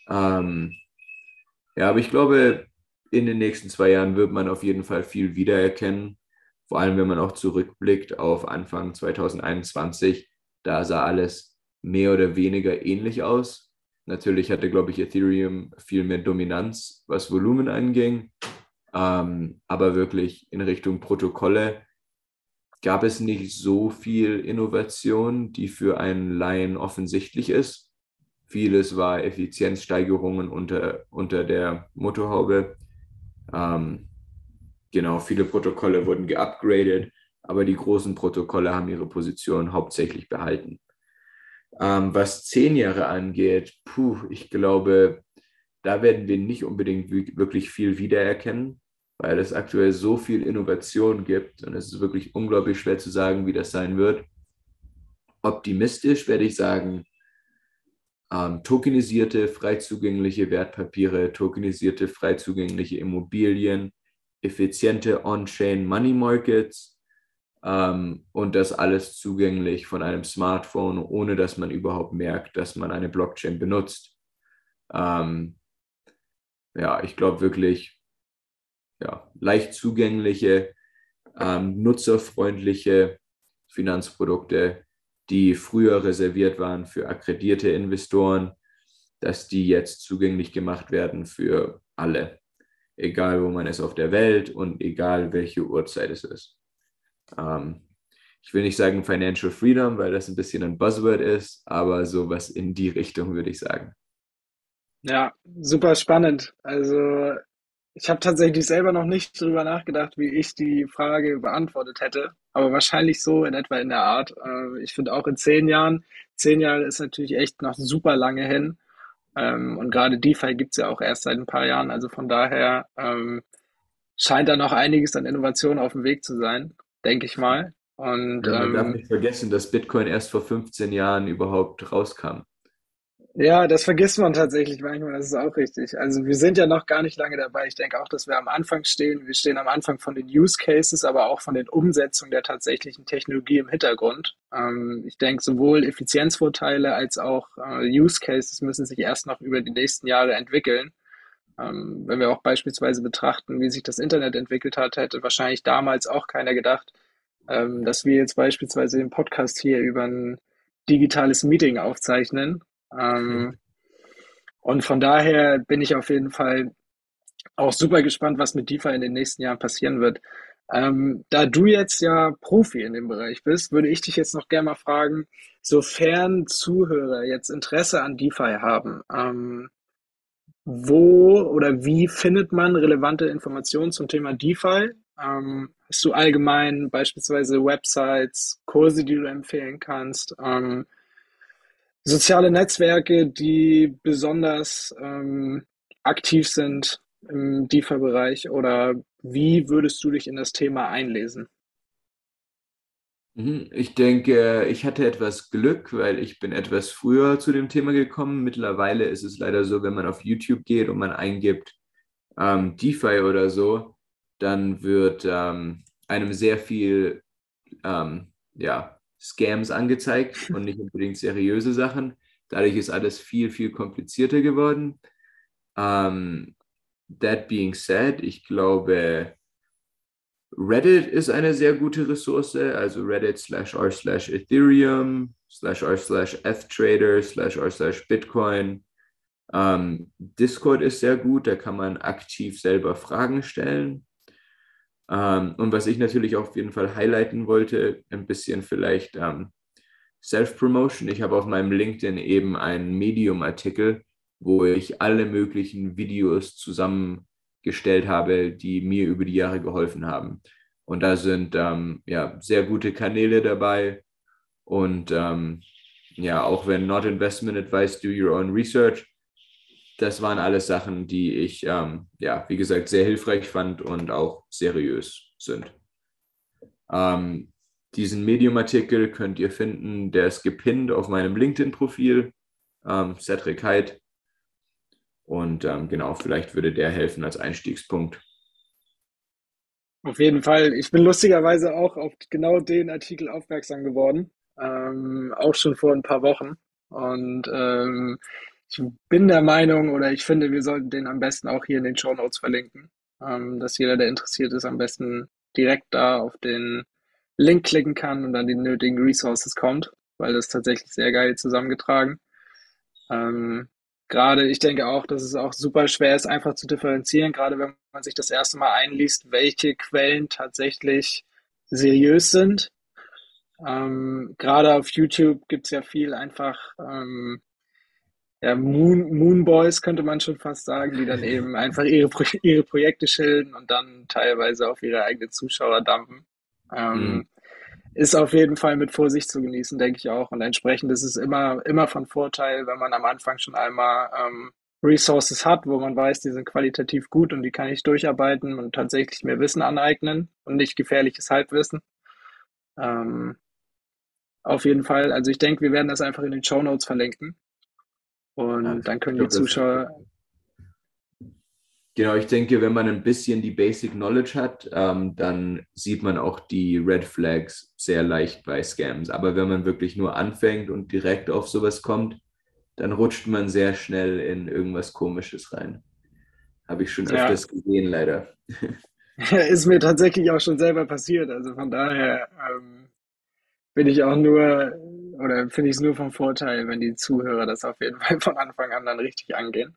Ähm, ja, aber ich glaube, in den nächsten zwei Jahren wird man auf jeden Fall viel wiedererkennen. Vor allem, wenn man auch zurückblickt auf Anfang 2021, da sah alles mehr oder weniger ähnlich aus. Natürlich hatte, glaube ich, Ethereum viel mehr Dominanz, was Volumen anging. Ähm, aber wirklich in Richtung Protokolle gab es nicht so viel Innovation, die für einen Laien offensichtlich ist. Vieles war Effizienzsteigerungen unter, unter der Motorhaube. Ähm, genau, viele Protokolle wurden geupgradet, aber die großen Protokolle haben ihre Position hauptsächlich behalten. Ähm, was zehn Jahre angeht, puh, ich glaube, da werden wir nicht unbedingt wirklich viel wiedererkennen weil es aktuell so viel Innovation gibt und es ist wirklich unglaublich schwer zu sagen, wie das sein wird. Optimistisch werde ich sagen, ähm, tokenisierte, frei zugängliche Wertpapiere, tokenisierte, frei zugängliche Immobilien, effiziente On-Chain Money Markets ähm, und das alles zugänglich von einem Smartphone, ohne dass man überhaupt merkt, dass man eine Blockchain benutzt. Ähm, ja, ich glaube wirklich, ja, leicht zugängliche, ähm, nutzerfreundliche Finanzprodukte, die früher reserviert waren für akkreditierte Investoren, dass die jetzt zugänglich gemacht werden für alle, egal wo man ist auf der Welt und egal welche Uhrzeit es ist. Ähm, ich will nicht sagen Financial Freedom, weil das ein bisschen ein Buzzword ist, aber sowas in die Richtung würde ich sagen. Ja, super spannend. Also ich habe tatsächlich selber noch nicht drüber nachgedacht, wie ich die Frage beantwortet hätte, aber wahrscheinlich so in etwa in der Art. Äh, ich finde auch in zehn Jahren, zehn Jahre ist natürlich echt noch super lange hin. Ähm, und gerade DeFi gibt's ja auch erst seit ein paar Jahren. Also von daher ähm, scheint da noch einiges an Innovation auf dem Weg zu sein, denke ich mal. Und, ja, man darf ähm, nicht vergessen, dass Bitcoin erst vor 15 Jahren überhaupt rauskam. Ja, das vergisst man tatsächlich manchmal, das ist auch richtig. Also wir sind ja noch gar nicht lange dabei. Ich denke auch, dass wir am Anfang stehen. Wir stehen am Anfang von den Use Cases, aber auch von den Umsetzungen der tatsächlichen Technologie im Hintergrund. Ähm, ich denke, sowohl Effizienzvorteile als auch äh, Use Cases müssen sich erst noch über die nächsten Jahre entwickeln. Ähm, wenn wir auch beispielsweise betrachten, wie sich das Internet entwickelt hat, hätte wahrscheinlich damals auch keiner gedacht, ähm, dass wir jetzt beispielsweise den Podcast hier über ein digitales Meeting aufzeichnen ähm, und von daher bin ich auf jeden Fall auch super gespannt, was mit DeFi in den nächsten Jahren passieren wird. Ähm, da du jetzt ja Profi in dem Bereich bist, würde ich dich jetzt noch gerne mal fragen, sofern Zuhörer jetzt Interesse an DeFi haben, ähm, wo oder wie findet man relevante Informationen zum Thema DeFi? Ähm, hast du allgemein beispielsweise Websites, Kurse, die du empfehlen kannst? Ähm, soziale Netzwerke, die besonders ähm, aktiv sind im DeFi-Bereich oder wie würdest du dich in das Thema einlesen? Mhm, ich denke, ich hatte etwas Glück, weil ich bin etwas früher zu dem Thema gekommen. Mittlerweile ist es leider so, wenn man auf YouTube geht und man eingibt ähm, DeFi oder so, dann wird ähm, einem sehr viel ähm, ja, Scams angezeigt und nicht unbedingt seriöse Sachen. Dadurch ist alles viel, viel komplizierter geworden. Um, ähm, that being said, ich glaube, Reddit ist eine sehr gute Ressource, also Reddit slash r slash Ethereum slash r slash Ethtrader slash r slash Bitcoin. Um, ähm, Discord ist sehr gut, da kann man aktiv selber Fragen stellen. Ähm, und was ich natürlich auf jeden Fall highlighten wollte, ein bisschen vielleicht ähm, Self-Promotion. Ich habe auf meinem LinkedIn eben einen Medium-Artikel, wo ich alle möglichen Videos zusammengestellt habe, die mir über die Jahre geholfen haben. Und da sind ähm, ja sehr gute Kanäle dabei. Und ähm, ja, auch wenn Not Investment Advice, do your own research, das waren alles Sachen, die ich, ähm, ja, wie gesagt, sehr hilfreich fand und auch seriös sind. Ähm, diesen Medium-Artikel könnt ihr finden, der ist gepinnt auf meinem LinkedIn-Profil, ähm, Cedric Heid. Und ähm, genau, vielleicht würde der helfen als Einstiegspunkt. Auf jeden Fall. Ich bin lustigerweise auch auf genau den Artikel aufmerksam geworden. ähm, auch schon vor ein paar Wochen. Und ähm, bin der Meinung oder ich finde, wir sollten den am besten auch hier in den Show Notes verlinken, ähm, dass jeder, der interessiert ist, am besten direkt da auf den Link klicken kann und dann die nötigen Resources kommt, weil das ist tatsächlich sehr geil zusammengetragen. Ähm, gerade, ich denke auch, dass es auch super schwer ist, einfach zu differenzieren, gerade wenn man sich das erste Mal einliest, welche Quellen tatsächlich seriös sind. Ähm, gerade auf YouTube gibt es ja viel einfach ähm, ja, Moon, Moon Boys könnte man schon fast sagen, die dann [laughs] eben einfach ihre, ihre Projekte schildern und dann teilweise auf ihre eigenen Zuschauer dampfen. Ähm, mhm. Ist auf jeden Fall mit Vorsicht zu genießen, denke ich auch. Und entsprechend ist es immer, immer von Vorteil, wenn man am Anfang schon einmal ähm, Resources hat, wo man weiß, die sind qualitativ gut und die kann ich durcharbeiten und tatsächlich mir Wissen aneignen und nicht gefährliches Halbwissen. Ähm, auf jeden Fall. Also ich denke, wir werden das einfach in den Show Notes verlinken. Und ja, dann können die Zuschauer. Genau, ich denke, wenn man ein bisschen die Basic Knowledge hat, ähm, dann sieht man auch die Red Flags sehr leicht bei Scams. Aber wenn man wirklich nur anfängt und direkt auf sowas kommt, dann rutscht man sehr schnell in irgendwas Komisches rein. Habe ich schon ja. öfters gesehen, leider. [laughs] Ist mir tatsächlich auch schon selber passiert. Also von daher ähm, bin ich auch nur oder finde ich es nur vom Vorteil, wenn die Zuhörer das auf jeden [laughs] Fall von Anfang an dann richtig angehen.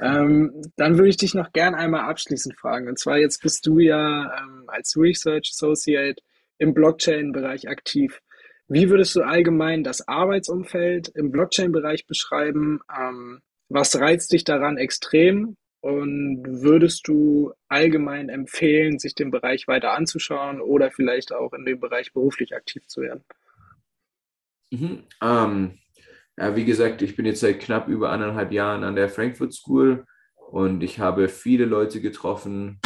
Ähm, dann würde ich dich noch gern einmal abschließend fragen. Und zwar jetzt bist du ja ähm, als Research Associate im Blockchain-Bereich aktiv. Wie würdest du allgemein das Arbeitsumfeld im Blockchain-Bereich beschreiben? Ähm, was reizt dich daran extrem? Und würdest du allgemein empfehlen, sich den Bereich weiter anzuschauen oder vielleicht auch in dem Bereich beruflich aktiv zu werden? Mhm. Ähm, ja, wie gesagt, ich bin jetzt seit knapp über anderthalb Jahren an der Frankfurt School und ich habe viele Leute getroffen,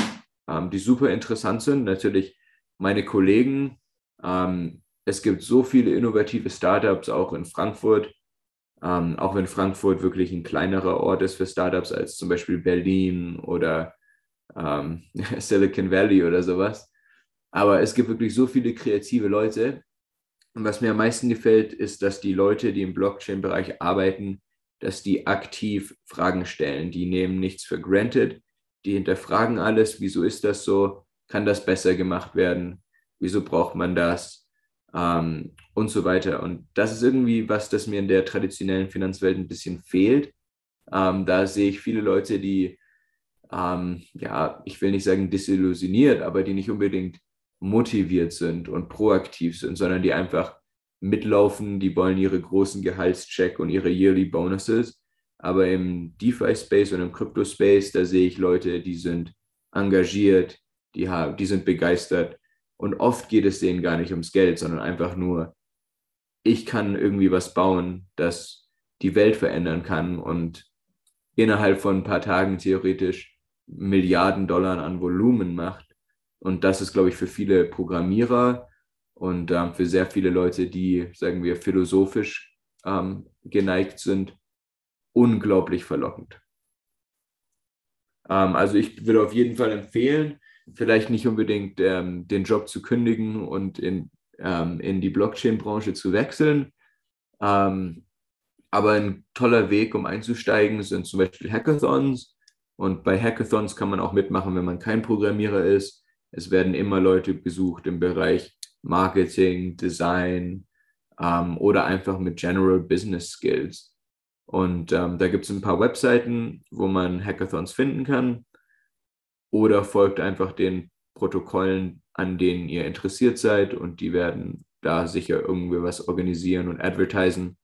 ähm, die super interessant sind. Natürlich meine Kollegen. Ähm, es gibt so viele innovative Startups auch in Frankfurt. Ähm, auch wenn Frankfurt wirklich ein kleinerer Ort ist für Startups als zum Beispiel Berlin oder ähm, [laughs] Silicon Valley oder sowas. Aber es gibt wirklich so viele kreative Leute und was mir am meisten gefällt, ist, dass die Leute, die im Blockchain-Bereich arbeiten, dass die aktiv Fragen stellen. Die nehmen nichts für granted, die hinterfragen alles. Wieso ist das so? Kann das besser gemacht werden? Wieso braucht man das? Ähm, und so weiter. Und das ist irgendwie was, das mir in der traditionellen Finanzwelt ein bisschen fehlt. Ähm, da sehe ich viele Leute, die, ähm, ja, ich will nicht sagen desillusioniert, aber die nicht unbedingt motiviert sind und proaktiv sind, sondern die einfach mitlaufen, die wollen ihre großen Gehaltscheck und ihre Yearly Bonuses. Aber im DeFi-Space und im Crypto-Space, da sehe ich Leute, die sind engagiert, die, haben, die sind begeistert. Und oft geht es denen gar nicht ums Geld, sondern einfach nur, ich kann irgendwie was bauen, das die Welt verändern kann und innerhalb von ein paar Tagen theoretisch Milliarden Dollar an Volumen macht. Und das ist, glaube ich, für viele Programmierer und ähm, für sehr viele Leute, die, sagen wir, philosophisch ähm, geneigt sind, unglaublich verlockend. Ähm, also ich würde auf jeden Fall empfehlen, vielleicht nicht unbedingt ähm, den Job zu kündigen und in, ähm, in die Blockchain-Branche zu wechseln. Ähm, aber ein toller Weg, um einzusteigen, sind zum Beispiel Hackathons. Und bei Hackathons kann man auch mitmachen, wenn man kein Programmierer ist es werden immer Leute besucht im Bereich Marketing, Design ähm, oder einfach mit General Business Skills. Und ähm, da gibt es ein paar Webseiten, wo man Hackathons finden kann. Oder folgt einfach den Protokollen, an denen ihr interessiert seid und die werden da sicher irgendwie was organisieren und advertisen.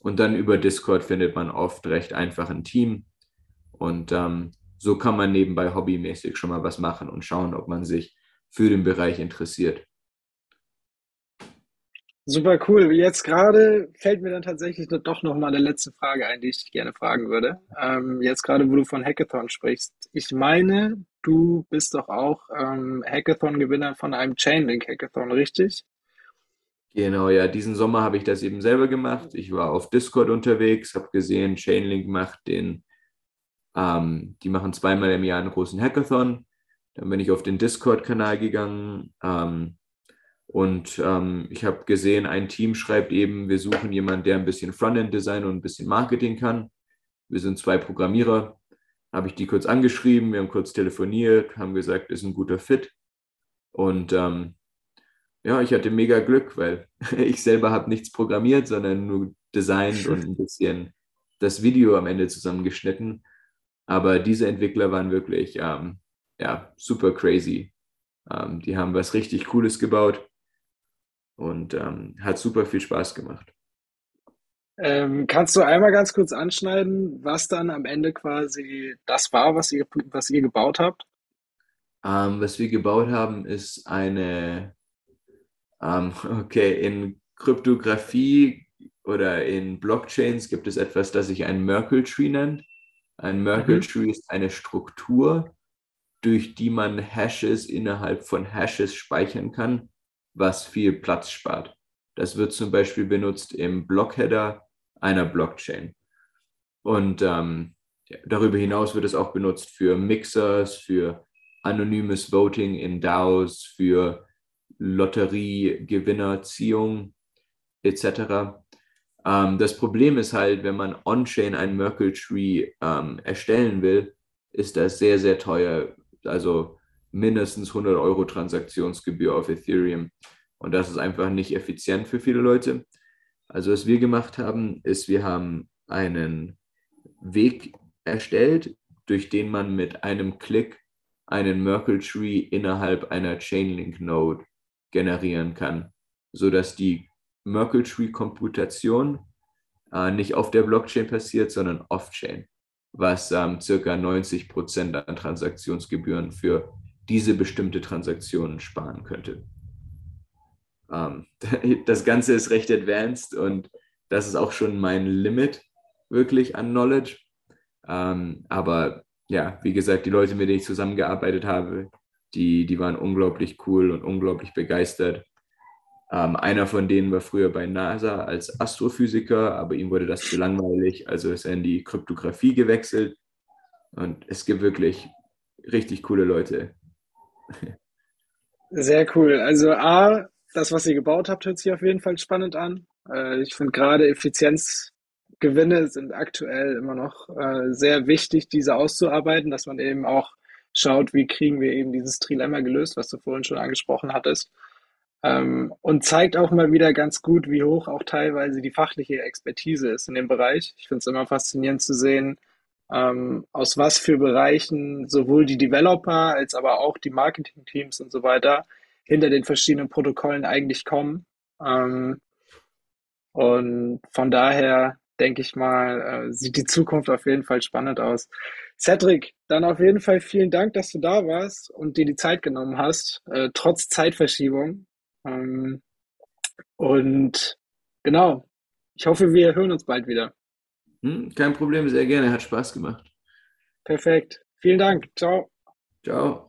Und dann über Discord findet man oft recht einfach ein Team. Und ähm, so kann man nebenbei hobbymäßig schon mal was machen und schauen, ob man sich für den Bereich interessiert. Super cool. Jetzt gerade fällt mir dann tatsächlich doch noch mal eine letzte Frage ein, die ich gerne fragen würde. Ähm, jetzt gerade, wo du von Hackathon sprichst. Ich meine, du bist doch auch ähm, Hackathon-Gewinner von einem Chainlink-Hackathon, richtig? Genau, ja. Diesen Sommer habe ich das eben selber gemacht. Ich war auf Discord unterwegs, habe gesehen, Chainlink macht den ähm, die machen zweimal im Jahr einen großen Hackathon. Dann bin ich auf den Discord-Kanal gegangen ähm, Und ähm, ich habe gesehen, ein Team schreibt eben, wir suchen jemanden, der ein bisschen Frontend-Design und ein bisschen Marketing kann. Wir sind zwei Programmierer. Habe ich die kurz angeschrieben, wir haben kurz telefoniert, haben gesagt, ist ein guter Fit. Und ähm, ja, ich hatte mega Glück, weil [laughs] ich selber habe nichts programmiert, sondern nur designt und ein bisschen das Video am Ende zusammengeschnitten. Aber diese Entwickler waren wirklich ähm, ja, super crazy. Ähm, die haben was richtig Cooles gebaut und ähm, hat super viel Spaß gemacht. Ähm, kannst du einmal ganz kurz anschneiden, was dann am Ende quasi das war, was ihr, was ihr gebaut habt? Ähm, was wir gebaut haben, ist eine, ähm, [laughs] okay, in Kryptographie oder in Blockchains gibt es etwas, das sich ein Merkle Tree nennt. Ein Merkle mhm. Tree ist eine Struktur, durch die man Hashes innerhalb von Hashes speichern kann, was viel Platz spart. Das wird zum Beispiel benutzt im Blockheader einer Blockchain. Und ähm, darüber hinaus wird es auch benutzt für Mixers, für anonymes Voting in DAOs, für Lotteriegewinnerziehung etc. Ähm, das Problem ist halt, wenn man on-chain ein Merkle Tree ähm, erstellen will, ist das sehr, sehr teuer. Also mindestens 100 Euro Transaktionsgebühr auf Ethereum. Und das ist einfach nicht effizient für viele Leute. Also was wir gemacht haben, ist, wir haben einen Weg erstellt, durch den man mit einem Klick einen Merkle Tree innerhalb einer Chainlink Node generieren kann, sodass die Merkle Tree Komputation äh, nicht auf der Blockchain passiert, sondern off-chain, was ähm, circa 90 Prozent an Transaktionsgebühren für diese bestimmte Transaktion sparen könnte. Ähm, [laughs] das Ganze ist recht advanced und das ist auch schon mein Limit wirklich an Knowledge. Ähm, aber ja, wie gesagt, die Leute, mit denen ich zusammengearbeitet habe, die, die waren unglaublich cool und unglaublich begeistert. Ähm, einer von denen war früher bei NASA als Astrophysiker, aber ihm wurde das zu langweilig, also ist er in die Kryptographie gewechselt. Und es gibt wirklich richtig coole Leute. Sehr cool. Also A, das, was ihr gebaut habt, hört sich auf jeden Fall spannend an. Äh, ich finde gerade Effizienzgewinne sind aktuell immer noch äh, sehr wichtig, diese auszuarbeiten, dass man eben auch schaut, wie kriegen wir eben dieses Trilemma gelöst, was du vorhin schon angesprochen hattest. Ähm, und zeigt auch mal wieder ganz gut, wie hoch auch teilweise die fachliche Expertise ist in dem Bereich. Ich finde es immer faszinierend zu sehen, ähm, aus was für Bereichen sowohl die Developer als aber auch die Marketing-Teams und so weiter hinter den verschiedenen Protokollen eigentlich kommen. Ähm, und von daher denke ich mal, äh, sieht die Zukunft auf jeden Fall spannend aus. Cedric, dann auf jeden Fall vielen Dank, dass du da warst und dir die Zeit genommen hast, äh, trotz Zeitverschiebung. Ähm, und genau, ich hoffe, wir hören uns bald wieder. Hm, kein Problem, sehr gerne, hat Spaß gemacht. Perfekt. Vielen Dank. Ciao. Ciao.